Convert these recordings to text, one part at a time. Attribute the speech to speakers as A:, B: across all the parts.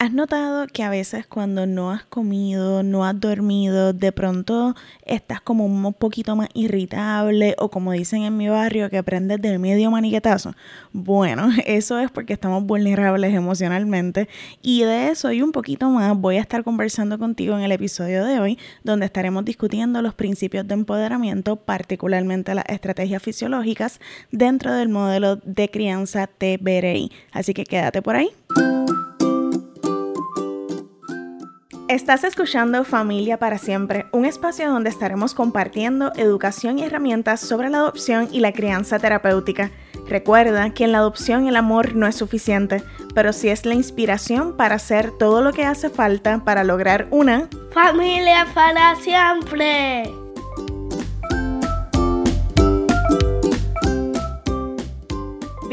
A: ¿Has notado que a veces cuando no has comido, no has dormido, de pronto estás como un poquito más irritable o como dicen en mi barrio que prendes del medio maniquetazo? Bueno, eso es porque estamos vulnerables emocionalmente y de eso y un poquito más voy a estar conversando contigo en el episodio de hoy donde estaremos discutiendo los principios de empoderamiento, particularmente las estrategias fisiológicas dentro del modelo de crianza TBRI. Así que quédate por ahí. Estás escuchando Familia para Siempre, un espacio donde estaremos compartiendo educación y herramientas sobre la adopción y la crianza terapéutica. Recuerda que en la adopción el amor no es suficiente, pero sí es la inspiración para hacer todo lo que hace falta para lograr una
B: familia para siempre.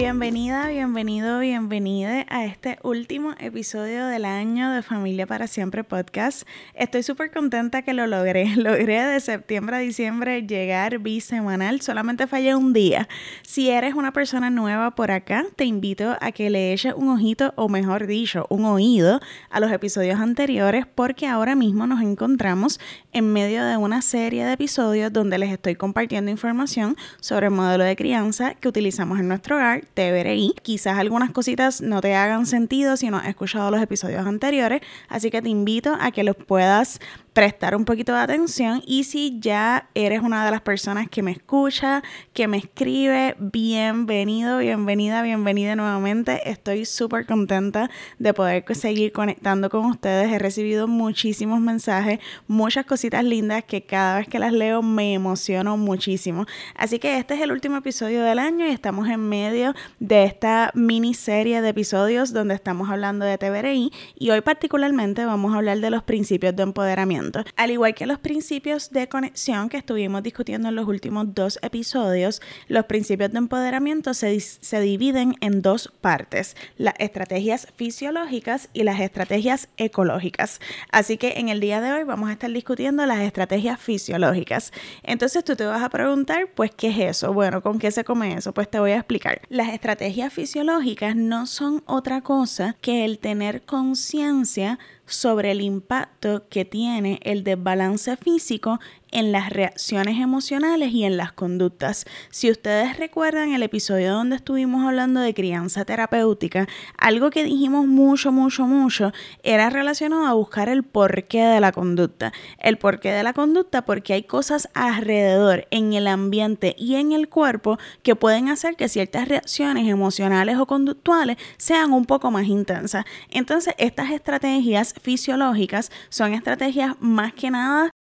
A: Bienvenida, bienvenido, bienvenida a este último episodio del año de Familia para Siempre podcast. Estoy súper contenta que lo logré. Logré de septiembre a diciembre llegar bisemanal. Solamente fallé un día. Si eres una persona nueva por acá, te invito a que le eches un ojito, o mejor dicho, un oído a los episodios anteriores, porque ahora mismo nos encontramos en medio de una serie de episodios donde les estoy compartiendo información sobre el modelo de crianza que utilizamos en nuestro hogar te veré Quizás algunas cositas no te hagan sentido si no has escuchado los episodios anteriores, así que te invito a que los puedas prestar un poquito de atención y si ya eres una de las personas que me escucha, que me escribe, bienvenido, bienvenida, bienvenida nuevamente. Estoy súper contenta de poder seguir conectando con ustedes. He recibido muchísimos mensajes, muchas cositas lindas que cada vez que las leo me emociono muchísimo. Así que este es el último episodio del año y estamos en medio de esta miniserie de episodios donde estamos hablando de TBRI y hoy particularmente vamos a hablar de los principios de empoderamiento. Al igual que los principios de conexión que estuvimos discutiendo en los últimos dos episodios, los principios de empoderamiento se, se dividen en dos partes, las estrategias fisiológicas y las estrategias ecológicas. Así que en el día de hoy vamos a estar discutiendo las estrategias fisiológicas. Entonces tú te vas a preguntar, pues, ¿qué es eso? Bueno, ¿con qué se come eso? Pues te voy a explicar. Las estrategias fisiológicas no son otra cosa que el tener conciencia sobre el impacto que tiene el desbalance físico en las reacciones emocionales y en las conductas. Si ustedes recuerdan el episodio donde estuvimos hablando de crianza terapéutica, algo que dijimos mucho, mucho, mucho era relacionado a buscar el porqué de la conducta. El porqué de la conducta porque hay cosas alrededor, en el ambiente y en el cuerpo que pueden hacer que ciertas reacciones emocionales o conductuales sean un poco más intensas. Entonces, estas estrategias fisiológicas son estrategias más que nada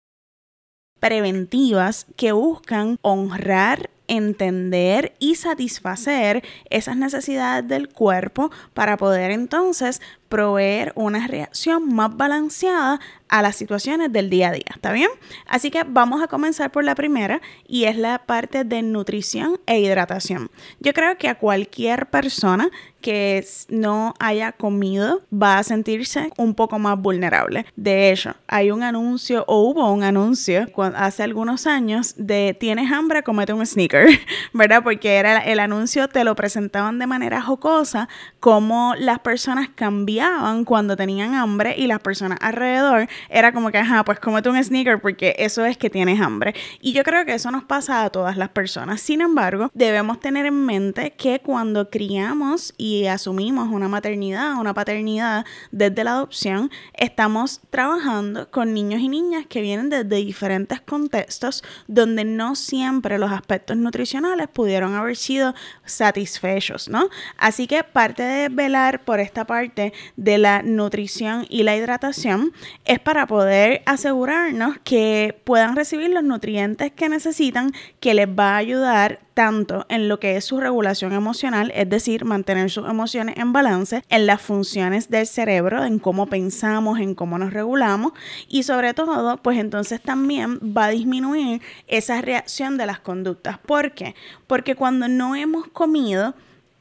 A: preventivas que buscan honrar entender y satisfacer esas necesidades del cuerpo para poder entonces proveer una reacción más balanceada a las situaciones del día a día, ¿está bien? Así que vamos a comenzar por la primera y es la parte de nutrición e hidratación. Yo creo que a cualquier persona que no haya comido va a sentirse un poco más vulnerable. De hecho, hay un anuncio o hubo un anuncio hace algunos años de tienes hambre, comete un sneaker, ¿verdad? Porque era el anuncio, te lo presentaban de manera jocosa, como las personas cambiaban cuando tenían hambre y las personas alrededor era como que, ajá, pues cómete un sneaker porque eso es que tienes hambre. Y yo creo que eso nos pasa a todas las personas. Sin embargo, debemos tener en mente que cuando criamos y asumimos una maternidad, una paternidad desde la adopción, estamos trabajando con niños y niñas que vienen desde diferentes contextos donde no siempre los aspectos nutricionales pudieron haber sido satisfechos, ¿no? Así que parte de velar por esta parte de la nutrición y la hidratación es para poder asegurarnos que puedan recibir los nutrientes que necesitan que les va a ayudar tanto en lo que es su regulación emocional, es decir, mantener sus emociones en balance, en las funciones del cerebro, en cómo pensamos, en cómo nos regulamos y sobre todo, pues entonces también va a disminuir esa reacción de las conductas. ¿Por qué? Porque cuando no hemos comido,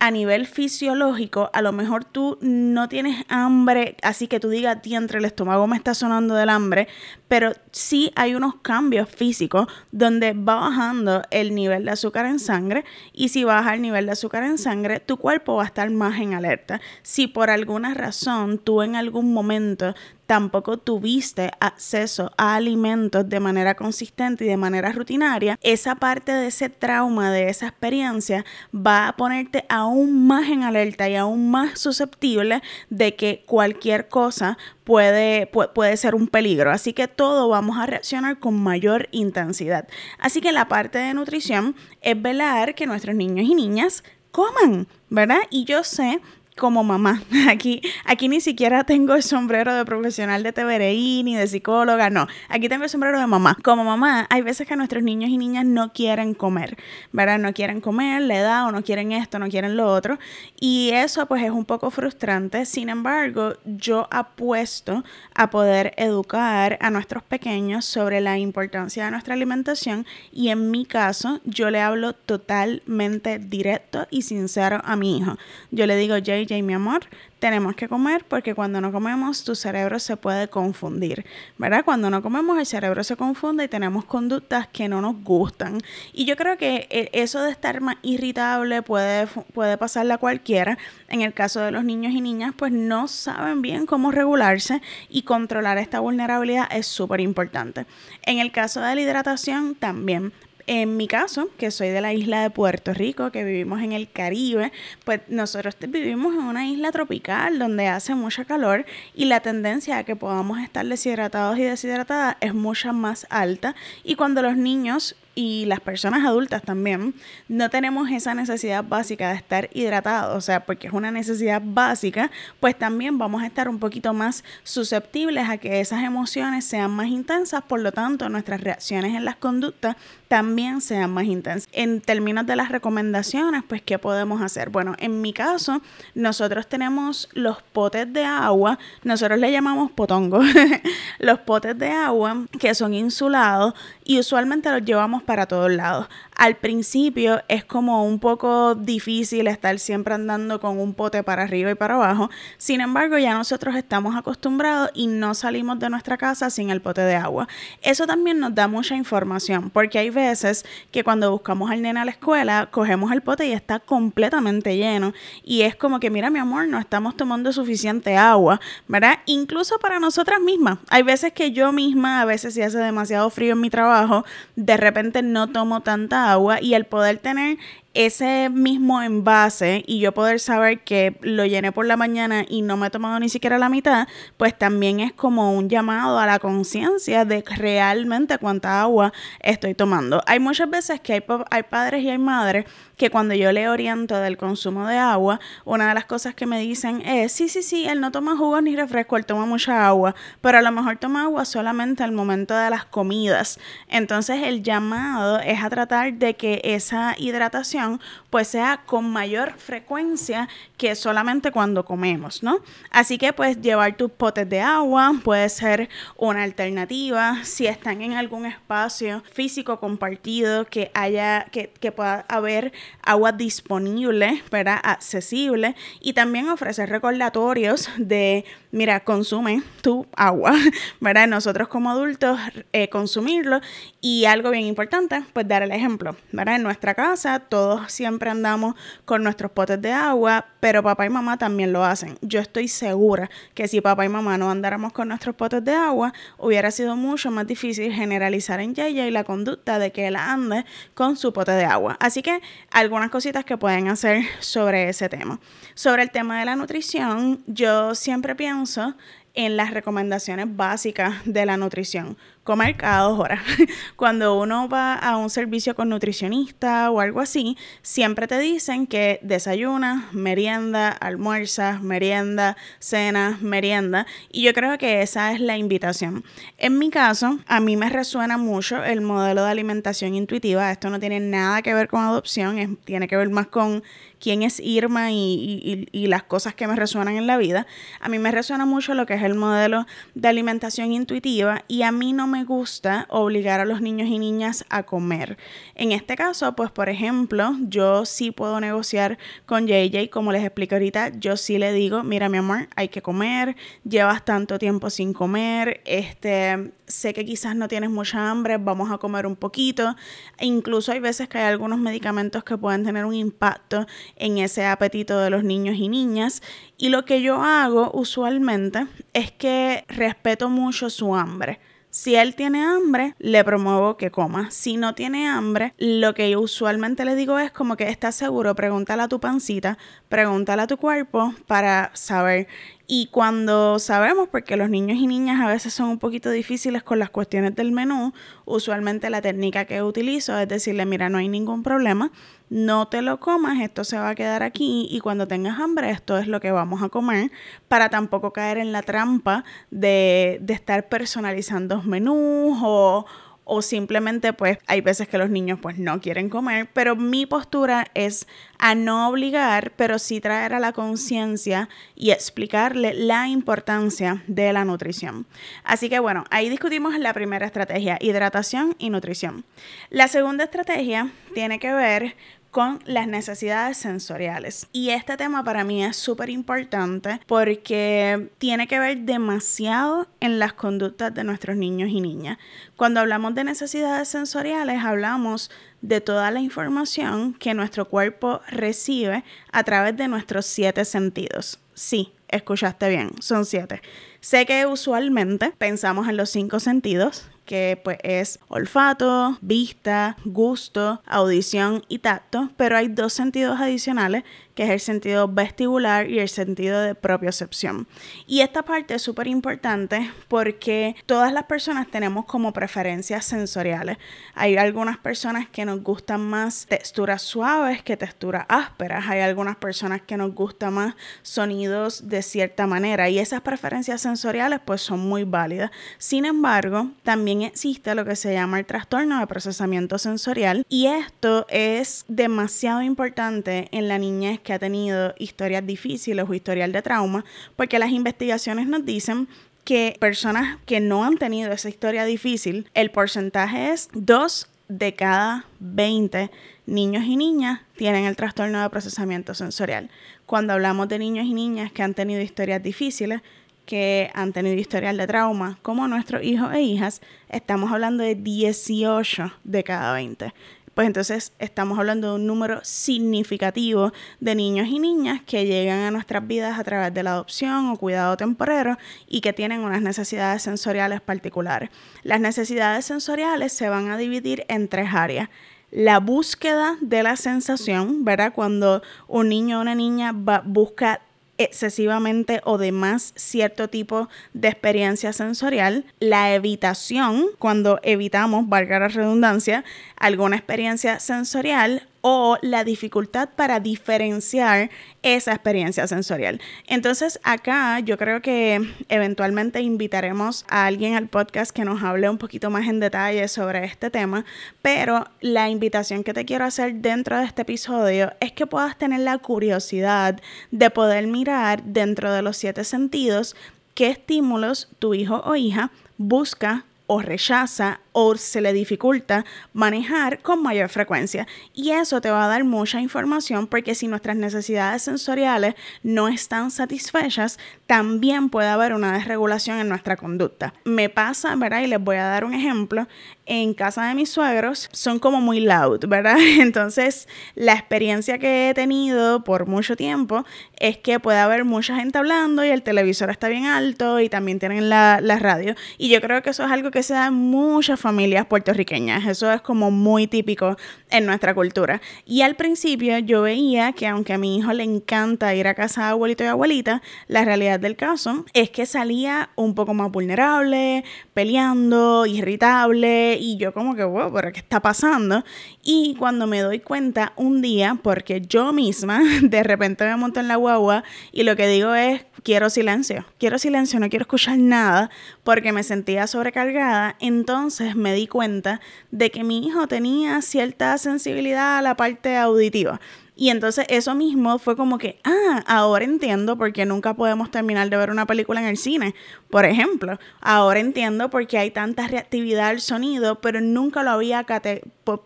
A: a nivel fisiológico, a lo mejor tú no tienes hambre, así que tú digas, entre el estómago me está sonando del hambre, pero sí hay unos cambios físicos donde va bajando el nivel de azúcar en sangre y si baja el nivel de azúcar en sangre, tu cuerpo va a estar más en alerta. Si por alguna razón tú en algún momento tampoco tuviste acceso a alimentos de manera consistente y de manera rutinaria, esa parte de ese trauma, de esa experiencia, va a ponerte aún más en alerta y aún más susceptible de que cualquier cosa puede, puede ser un peligro. Así que todo vamos a reaccionar con mayor intensidad. Así que la parte de nutrición es velar que nuestros niños y niñas coman, ¿verdad? Y yo sé como mamá. Aquí, aquí ni siquiera tengo el sombrero de profesional de TVRI ni de psicóloga, no. Aquí tengo el sombrero de mamá. Como mamá, hay veces que nuestros niños y niñas no quieren comer, ¿verdad? No quieren comer, le da o no quieren esto, no quieren lo otro. Y eso pues es un poco frustrante. Sin embargo, yo apuesto a poder educar a nuestros pequeños sobre la importancia de nuestra alimentación y en mi caso, yo le hablo totalmente directo y sincero a mi hijo. Yo le digo, Jay, JJ, mi amor, tenemos que comer porque cuando no comemos tu cerebro se puede confundir, ¿verdad? Cuando no comemos el cerebro se confunde y tenemos conductas que no nos gustan. Y yo creo que e, eso de estar más irritable puede, puede pasarle a cualquiera. En el caso de los niños y niñas, pues no saben bien cómo regularse y controlar esta vulnerabilidad es súper importante. En el caso de la hidratación también en mi caso, que soy de la isla de Puerto Rico, que vivimos en el Caribe, pues nosotros vivimos en una isla tropical donde hace mucha calor y la tendencia a que podamos estar deshidratados y deshidratadas es mucha más alta. Y cuando los niños y las personas adultas también no tenemos esa necesidad básica de estar hidratados, o sea, porque es una necesidad básica, pues también vamos a estar un poquito más susceptibles a que esas emociones sean más intensas, por lo tanto nuestras reacciones en las conductas también sean más intensas. En términos de las recomendaciones, pues ¿qué podemos hacer? Bueno, en mi caso, nosotros tenemos los potes de agua, nosotros le llamamos potongo, los potes de agua que son insulados y usualmente los llevamos para todos lados. Al principio es como un poco difícil estar siempre andando con un pote para arriba y para abajo. Sin embargo, ya nosotros estamos acostumbrados y no salimos de nuestra casa sin el pote de agua. Eso también nos da mucha información porque hay veces que cuando buscamos al nene a la escuela, cogemos el pote y está completamente lleno y es como que, mira mi amor, no estamos tomando suficiente agua, ¿verdad? Incluso para nosotras mismas. Hay veces que yo misma, a veces si hace demasiado frío en mi trabajo, de repente no tomo tanta agua y el poder tener ese mismo envase y yo poder saber que lo llené por la mañana y no me he tomado ni siquiera la mitad, pues también es como un llamado a la conciencia de realmente cuánta agua estoy tomando. Hay muchas veces que hay, hay padres y hay madres que cuando yo le oriento del consumo de agua, una de las cosas que me dicen es, sí, sí, sí, él no toma jugos ni refresco, él toma mucha agua, pero a lo mejor toma agua solamente al momento de las comidas. Entonces el llamado es a tratar de que esa hidratación pues sea con mayor frecuencia que solamente cuando comemos, ¿no? Así que pues llevar tus potes de agua puede ser una alternativa si están en algún espacio físico compartido que haya, que, que pueda haber agua disponible, ¿verdad? Accesible y también ofrecer recordatorios de, mira, consume tu agua, ¿verdad? Nosotros como adultos eh, consumirlo y algo bien importante, pues dar el ejemplo, ¿verdad? En nuestra casa todos siempre andamos con nuestros potes de agua, pero papá y mamá también lo hacen. Yo estoy segura que si papá y mamá no andáramos con nuestros potes de agua, hubiera sido mucho más difícil generalizar en Yaya y la conducta de que él ande con su pote de agua. Así que algunas cositas que pueden hacer sobre ese tema. Sobre el tema de la nutrición, yo siempre pienso en las recomendaciones básicas de la nutrición. Comer cada dos horas. Cuando uno va a un servicio con nutricionista o algo así, siempre te dicen que desayuna, merienda, almuerza, merienda, cena, merienda. Y yo creo que esa es la invitación. En mi caso, a mí me resuena mucho el modelo de alimentación intuitiva. Esto no tiene nada que ver con adopción, tiene que ver más con quién es Irma y, y, las cosas que me resuenan en la vida, a mí me resuena mucho lo que es el modelo de alimentación intuitiva y a mí no me gusta obligar a los niños y niñas a comer. En este caso, pues por ejemplo, yo sí puedo negociar con JJ, como les explico ahorita, yo sí le digo, mira mi amor, hay que comer, llevas tanto tiempo sin comer, este, sé que quizás no tienes mucha hambre, vamos a comer un poquito. E incluso hay veces que hay algunos medicamentos que pueden tener un impacto en ese apetito de los niños y niñas. Y lo que yo hago usualmente es que respeto mucho su hambre. Si él tiene hambre, le promuevo que coma. Si no tiene hambre, lo que usualmente le digo es como que estás seguro, pregúntale a tu pancita, pregúntale a tu cuerpo para saber. Y cuando sabemos, porque los niños y niñas a veces son un poquito difíciles con las cuestiones del menú, usualmente la técnica que utilizo es decirle, mira, no hay ningún problema, no te lo comas, esto se va a quedar aquí y cuando tengas hambre esto es lo que vamos a comer, para tampoco caer en la trampa de, de estar personalizando menús o o simplemente pues hay veces que los niños pues no quieren comer, pero mi postura es a no obligar, pero sí traer a la conciencia y explicarle la importancia de la nutrición. Así que bueno, ahí discutimos la primera estrategia, hidratación y nutrición. La segunda estrategia tiene que ver con las necesidades sensoriales. Y este tema para mí es súper importante porque tiene que ver demasiado en las conductas de nuestros niños y niñas. Cuando hablamos de necesidades sensoriales, hablamos de toda la información que nuestro cuerpo recibe a través de nuestros siete sentidos. Sí, escuchaste bien, son siete. Sé que usualmente pensamos en los cinco sentidos, que pues es olfato, vista, gusto, audición y tacto, pero hay dos sentidos adicionales que es el sentido vestibular y el sentido de propiocepción. Y esta parte es súper importante porque todas las personas tenemos como preferencias sensoriales. Hay algunas personas que nos gustan más texturas suaves que texturas ásperas. Hay algunas personas que nos gustan más sonidos de cierta manera y esas preferencias sensoriales pues son muy válidas. Sin embargo, también existe lo que se llama el trastorno de procesamiento sensorial y esto es demasiado importante en la niñez que ha tenido historias difíciles o historial de trauma, porque las investigaciones nos dicen que personas que no han tenido esa historia difícil, el porcentaje es 2 de cada 20 niños y niñas tienen el trastorno de procesamiento sensorial. Cuando hablamos de niños y niñas que han tenido historias difíciles, que han tenido historial de trauma, como nuestros hijos e hijas, estamos hablando de 18 de cada 20 pues entonces estamos hablando de un número significativo de niños y niñas que llegan a nuestras vidas a través de la adopción o cuidado temporero y que tienen unas necesidades sensoriales particulares. Las necesidades sensoriales se van a dividir en tres áreas. La búsqueda de la sensación, ¿verdad? Cuando un niño o una niña busca excesivamente o de más cierto tipo de experiencia sensorial, la evitación, cuando evitamos, valga la redundancia, alguna experiencia sensorial o la dificultad para diferenciar esa experiencia sensorial. Entonces acá yo creo que eventualmente invitaremos a alguien al podcast que nos hable un poquito más en detalle sobre este tema, pero la invitación que te quiero hacer dentro de este episodio es que puedas tener la curiosidad de poder mirar dentro de los siete sentidos qué estímulos tu hijo o hija busca o rechaza o se le dificulta manejar con mayor frecuencia. Y eso te va a dar mucha información porque si nuestras necesidades sensoriales no están satisfechas, también puede haber una desregulación en nuestra conducta. Me pasa, ¿verdad? Y les voy a dar un ejemplo. En casa de mis suegros son como muy loud, ¿verdad? Entonces, la experiencia que he tenido por mucho tiempo es que puede haber mucha gente hablando y el televisor está bien alto y también tienen la, la radio. Y yo creo que eso es algo que se da en muchas familias puertorriqueñas. Eso es como muy típico en nuestra cultura. Y al principio yo veía que aunque a mi hijo le encanta ir a casa de abuelito y abuelita, la realidad del caso es que salía un poco más vulnerable, peleando, irritable y yo como que, wow, pero ¿qué está pasando? Y cuando me doy cuenta un día, porque yo misma de repente me monto en la guagua y lo que digo es, quiero silencio, quiero silencio, no quiero escuchar nada porque me sentía sobrecargada, entonces me di cuenta de que mi hijo tenía cierta sensibilidad a la parte auditiva. Y entonces eso mismo fue como que, ah, ahora entiendo por qué nunca podemos terminar de ver una película en el cine. Por ejemplo, ahora entiendo por qué hay tanta reactividad al sonido, pero nunca lo había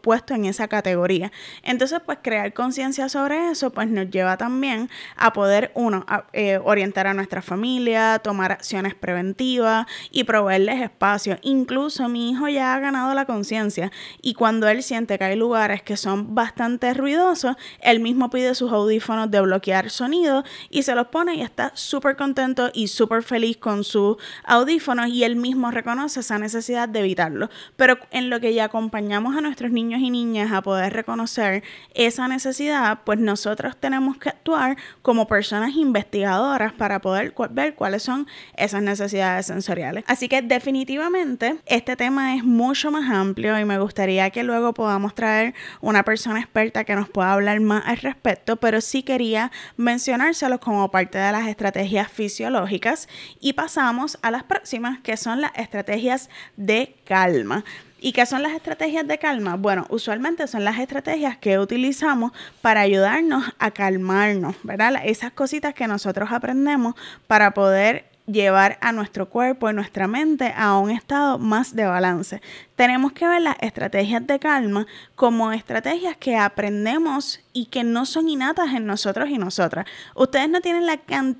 A: puesto en esa categoría. Entonces, pues crear conciencia sobre eso, pues nos lleva también a poder, uno, eh, orientar a nuestra familia, tomar acciones preventivas y proveerles espacio. Incluso mi hijo ya ha ganado la conciencia y cuando él siente que hay lugares que son bastante ruidosos, él mismo pide sus audífonos de bloquear sonido y se los pone y está súper contento y súper feliz con sus audífonos y él mismo reconoce esa necesidad de evitarlo. Pero en lo que ya acompañamos a nuestros niños y niñas a poder reconocer esa necesidad, pues nosotros tenemos que actuar como personas investigadoras para poder ver cuáles son esas necesidades sensoriales. Así que definitivamente este tema es mucho más amplio y me gustaría que luego podamos traer una persona experta que nos pueda hablar más al respecto, pero sí quería mencionárselos como parte de las estrategias fisiológicas y pasamos a las próximas que son las estrategias de calma. ¿Y qué son las estrategias de calma? Bueno, usualmente son las estrategias que utilizamos para ayudarnos a calmarnos, ¿verdad? Esas cositas que nosotros aprendemos para poder llevar a nuestro cuerpo y nuestra mente a un estado más de balance. Tenemos que ver las estrategias de calma como estrategias que aprendemos y que no son innatas en nosotros y nosotras. Ustedes no tienen la,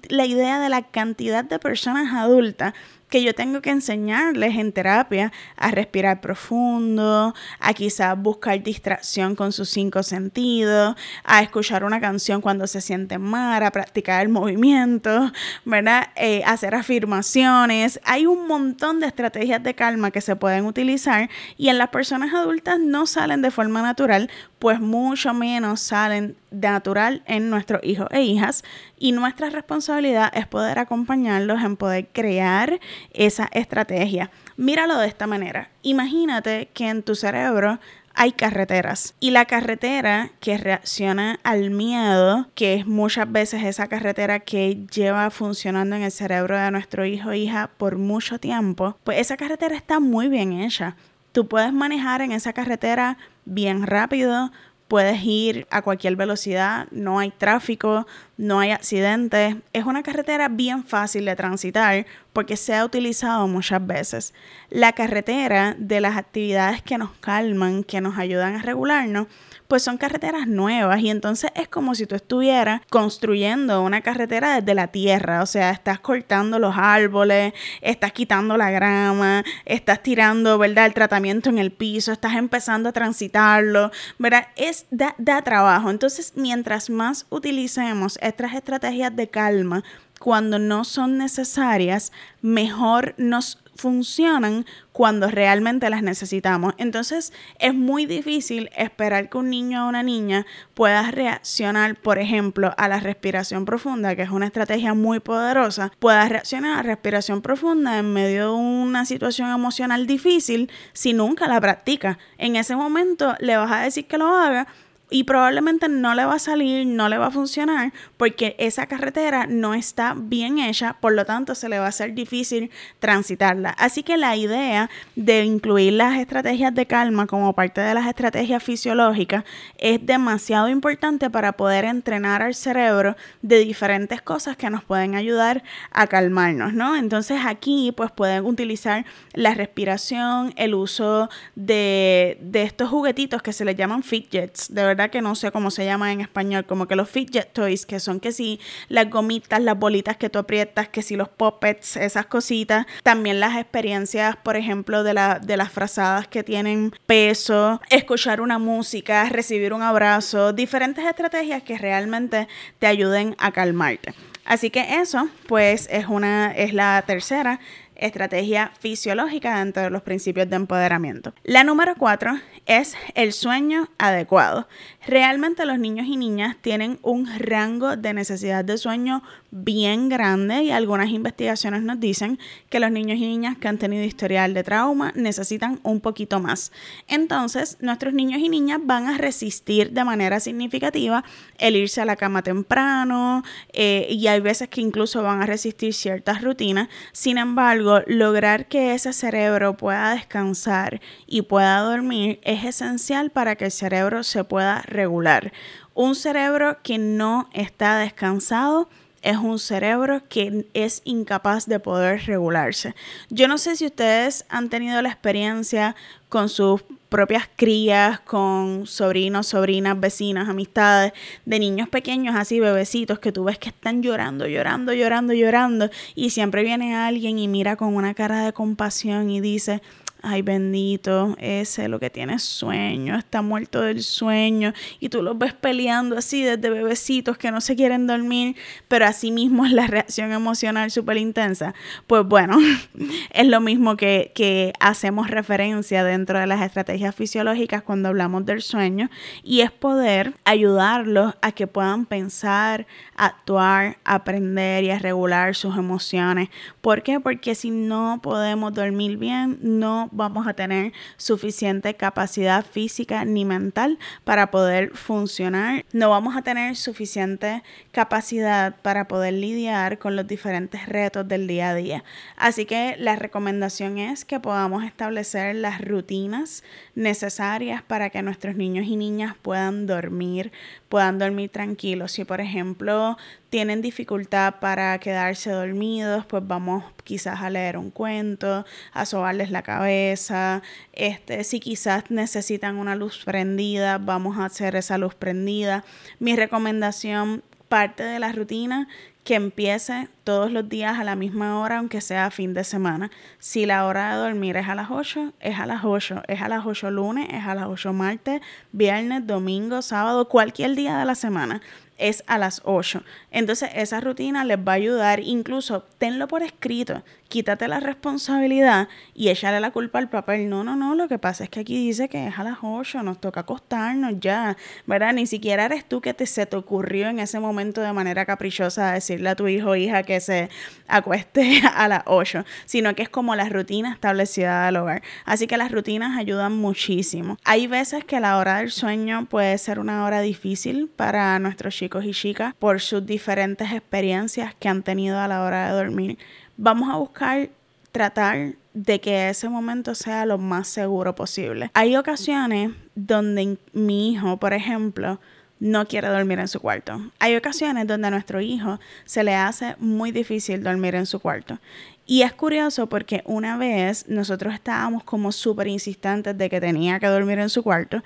A: la idea de la cantidad de personas adultas que yo tengo que enseñarles en terapia a respirar profundo, a quizás buscar distracción con sus cinco sentidos, a escuchar una canción cuando se sienten mal, a practicar el movimiento, ¿verdad? Eh, hacer afirmaciones. Hay un montón de estrategias de calma que se pueden utilizar y en las personas adultas no salen de forma natural, pues mucho menos salen de natural en nuestros hijos e hijas y nuestra responsabilidad es poder acompañarlos en poder crear esa estrategia. Míralo de esta manera. Imagínate que en tu cerebro hay carreteras y la carretera que reacciona al miedo, que es muchas veces esa carretera que lleva funcionando en el cerebro de nuestro hijo o hija por mucho tiempo, pues esa carretera está muy bien hecha. Tú puedes manejar en esa carretera bien rápido, puedes ir a cualquier velocidad, no hay tráfico, no hay accidentes. Es una carretera bien fácil de transitar porque se ha utilizado muchas veces. La carretera de las actividades que nos calman, que nos ayudan a regularnos, pues son carreteras nuevas y entonces es como si tú estuvieras construyendo una carretera desde la tierra, o sea, estás cortando los árboles, estás quitando la grama, estás tirando, ¿verdad?, el tratamiento en el piso, estás empezando a transitarlo, ¿verdad? Es da, da trabajo. Entonces, mientras más utilicemos estas estrategias de calma, cuando no son necesarias, mejor nos funcionan cuando realmente las necesitamos. Entonces es muy difícil esperar que un niño o una niña pueda reaccionar, por ejemplo, a la respiración profunda, que es una estrategia muy poderosa, pueda reaccionar a la respiración profunda en medio de una situación emocional difícil si nunca la practica. En ese momento le vas a decir que lo haga y probablemente no le va a salir, no le va a funcionar porque esa carretera no está bien hecha, por lo tanto se le va a hacer difícil transitarla. Así que la idea de incluir las estrategias de calma como parte de las estrategias fisiológicas es demasiado importante para poder entrenar al cerebro de diferentes cosas que nos pueden ayudar a calmarnos, ¿no? Entonces aquí pues pueden utilizar la respiración, el uso de, de estos juguetitos que se les llaman fidgets, de verdad que no sé cómo se llama en español, como que los fidget toys, que son que si las gomitas, las bolitas que tú aprietas, que si los puppets, esas cositas. También las experiencias, por ejemplo, de, la, de las frazadas que tienen peso, escuchar una música, recibir un abrazo, diferentes estrategias que realmente te ayuden a calmarte. Así que eso, pues, es una, es la tercera estrategia fisiológica dentro de los principios de empoderamiento. La número cuatro es el sueño adecuado. Realmente los niños y niñas tienen un rango de necesidad de sueño bien grande y algunas investigaciones nos dicen que los niños y niñas que han tenido historial de trauma necesitan un poquito más. Entonces, nuestros niños y niñas van a resistir de manera significativa el irse a la cama temprano eh, y hay veces que incluso van a resistir ciertas rutinas. Sin embargo, lograr que ese cerebro pueda descansar y pueda dormir es esencial para que el cerebro se pueda regular. Un cerebro que no está descansado es un cerebro que es incapaz de poder regularse. Yo no sé si ustedes han tenido la experiencia con sus propias crías, con sobrinos, sobrinas, vecinas, amistades, de niños pequeños, así bebecitos, que tú ves que están llorando, llorando, llorando, llorando, y siempre viene alguien y mira con una cara de compasión y dice, ay bendito, ese lo que tiene sueño, está muerto del sueño y tú los ves peleando así desde bebecitos que no se quieren dormir, pero así mismo es la reacción emocional súper intensa. Pues bueno, es lo mismo que, que hacemos referencia dentro de las estrategias fisiológicas cuando hablamos del sueño y es poder ayudarlos a que puedan pensar, actuar, aprender y a regular sus emociones. ¿Por qué? Porque si no podemos dormir bien, no vamos a tener suficiente capacidad física ni mental para poder funcionar. No vamos a tener suficiente capacidad para poder lidiar con los diferentes retos del día a día. Así que la recomendación es que podamos establecer las rutinas necesarias para que nuestros niños y niñas puedan dormir, puedan dormir tranquilos. Si por ejemplo tienen dificultad para quedarse dormidos, pues vamos quizás a leer un cuento, a sobarles la cabeza. Este, si quizás necesitan una luz prendida, vamos a hacer esa luz prendida. Mi recomendación parte de la rutina que empiece todos los días a la misma hora, aunque sea fin de semana. Si la hora de dormir es a las 8, es a las 8. Es a las 8 lunes, es a las 8 martes, viernes, domingo, sábado, cualquier día de la semana es a las 8. Entonces esa rutina les va a ayudar, incluso tenlo por escrito, quítate la responsabilidad y échale la culpa al papel. No, no, no, lo que pasa es que aquí dice que es a las 8, nos toca acostarnos ya, ¿verdad? Ni siquiera eres tú que te, se te ocurrió en ese momento de manera caprichosa decirle a tu hijo o hija que se acueste a las 8, sino que es como la rutina establecida del hogar. Así que las rutinas ayudan muchísimo. Hay veces que la hora del sueño puede ser una hora difícil para nuestros chicos y chicas por sus diferentes experiencias que han tenido a la hora de dormir vamos a buscar tratar de que ese momento sea lo más seguro posible. Hay ocasiones donde mi hijo, por ejemplo, no quiere dormir en su cuarto. Hay ocasiones donde a nuestro hijo se le hace muy difícil dormir en su cuarto. Y es curioso porque una vez nosotros estábamos como súper insistentes de que tenía que dormir en su cuarto,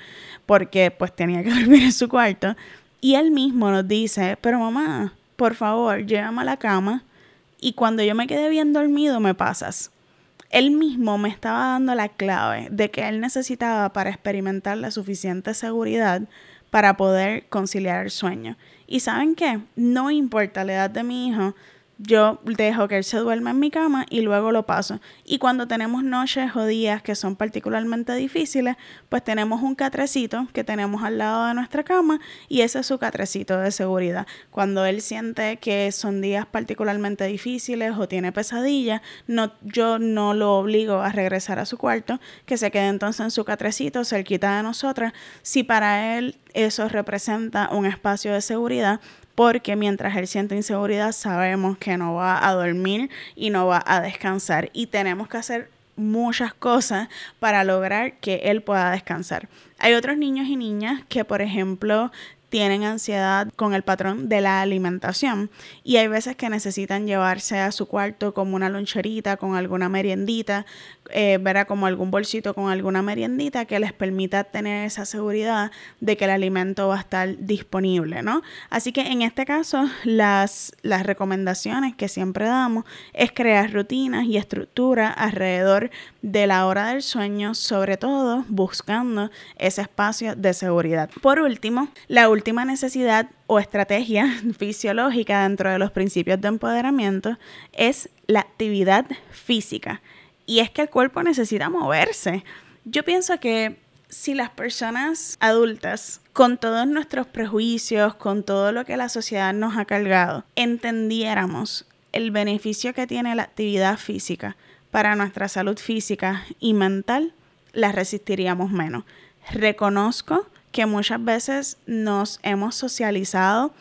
A: porque pues tenía que dormir en su cuarto. Y él mismo nos dice, pero mamá, por favor, llévame a la cama y cuando yo me quedé bien dormido me pasas. Él mismo me estaba dando la clave de que él necesitaba para experimentar la suficiente seguridad para poder conciliar el sueño. Y saben qué, no importa la edad de mi hijo, yo dejo que él se duerma en mi cama y luego lo paso. Y cuando tenemos noches o días que son particularmente difíciles, pues tenemos un catrecito que tenemos al lado de nuestra cama y ese es su catrecito de seguridad. Cuando él siente que son días particularmente difíciles o tiene pesadillas, no, yo no lo obligo a regresar a su cuarto, que se quede entonces en su catrecito cerquita de nosotras. Si para él eso representa un espacio de seguridad, porque mientras él siente inseguridad sabemos que no va a dormir y no va a descansar y tenemos que hacer muchas cosas para lograr que él pueda descansar. Hay otros niños y niñas que, por ejemplo, tienen ansiedad con el patrón de la alimentación y hay veces que necesitan llevarse a su cuarto como una loncherita con alguna meriendita, eh, verá como algún bolsito con alguna meriendita que les permita tener esa seguridad de que el alimento va a estar disponible, ¿no? Así que en este caso las, las recomendaciones que siempre damos es crear rutinas y estructura alrededor de la hora del sueño, sobre todo buscando ese espacio de seguridad. Por último, la última necesidad o estrategia fisiológica dentro de los principios de empoderamiento es la actividad física. Y es que el cuerpo necesita moverse. Yo pienso que si las personas adultas, con todos nuestros prejuicios, con todo lo que la sociedad nos ha cargado, entendiéramos el beneficio que tiene la actividad física para nuestra salud física y mental, la resistiríamos menos. Reconozco que muchas veces nos hemos socializado,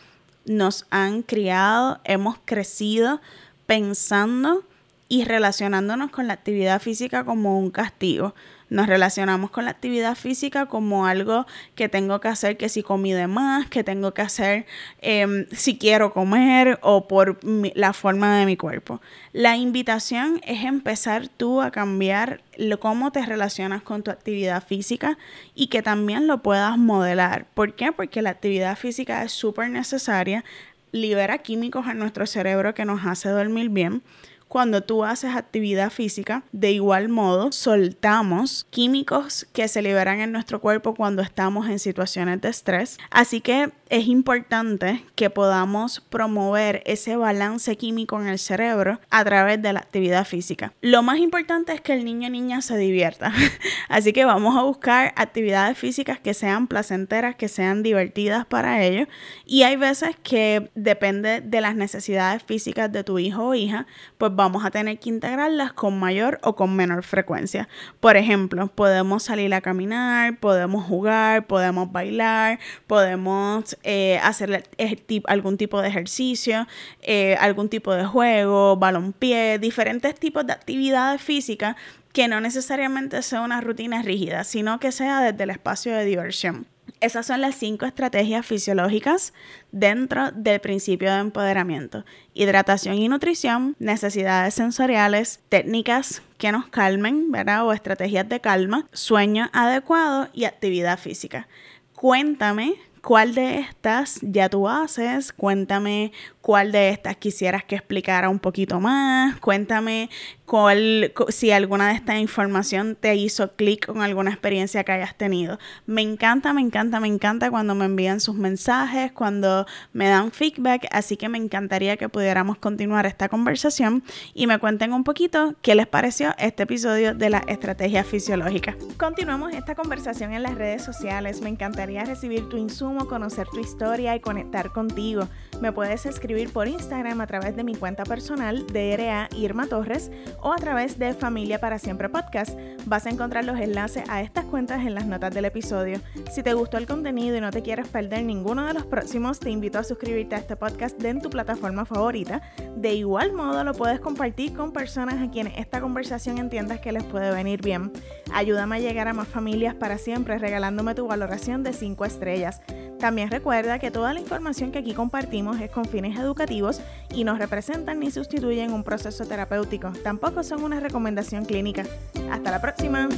A: nos han criado, hemos crecido pensando y relacionándonos con la actividad física como un castigo. Nos relacionamos con la actividad física como algo que tengo que hacer que si comí de más, que tengo que hacer em, si quiero comer o por la forma de mi cuerpo. La invitación es empezar tú a cambiar lo, cómo te relacionas con tu actividad física y que también lo puedas modelar. ¿Por qué? Porque la actividad física es súper necesaria, libera químicos en nuestro cerebro que nos hace dormir bien cuando tú haces actividad física, de igual modo soltamos químicos que se liberan en nuestro cuerpo cuando estamos en situaciones de estrés. Así que es importante que podamos promover ese balance químico en el cerebro a través de la actividad física. Lo más importante es que el niño o niña se divierta. Así que vamos a buscar actividades físicas que sean placenteras, que sean divertidas para ellos. Y hay veces que depende de las necesidades físicas de tu hijo o hija, pues vamos a tener que integrarlas con mayor o con menor frecuencia. Por ejemplo, podemos salir a caminar, podemos jugar, podemos bailar, podemos eh, hacer algún tipo de ejercicio, eh, algún tipo de juego, balonpié, diferentes tipos de actividades físicas que no necesariamente sea una rutina rígida, sino que sea desde el espacio de diversión. Esas son las cinco estrategias fisiológicas dentro del principio de empoderamiento. Hidratación y nutrición, necesidades sensoriales, técnicas que nos calmen, ¿verdad? O estrategias de calma, sueño adecuado y actividad física. Cuéntame cuál de estas ya tú haces, cuéntame cuál de estas quisieras que explicara un poquito más, cuéntame cuál, si alguna de esta información te hizo clic con alguna experiencia que hayas tenido. Me encanta, me encanta, me encanta cuando me envían sus mensajes, cuando me dan feedback, así que me encantaría que pudiéramos continuar esta conversación y me cuenten un poquito qué les pareció este episodio de la estrategia fisiológica. Continuamos esta conversación en las redes sociales, me encantaría recibir tu insumo, conocer tu historia y conectar contigo. Me puedes escribir por Instagram a través de mi cuenta personal DRA Irma Torres o a través de Familia para Siempre Podcast. Vas a encontrar los enlaces a estas cuentas en las notas del episodio. Si te gustó el contenido y no te quieres perder ninguno de los próximos, te invito a suscribirte a este podcast en tu plataforma favorita. De igual modo lo puedes compartir con personas a quienes esta conversación entiendas que les puede venir bien. Ayúdame a llegar a más familias para siempre regalándome tu valoración de 5 estrellas. También recuerda que toda la información que aquí compartimos es con fines educativos y no representan ni sustituyen un proceso terapéutico. Tampoco son una recomendación clínica. Hasta la próxima.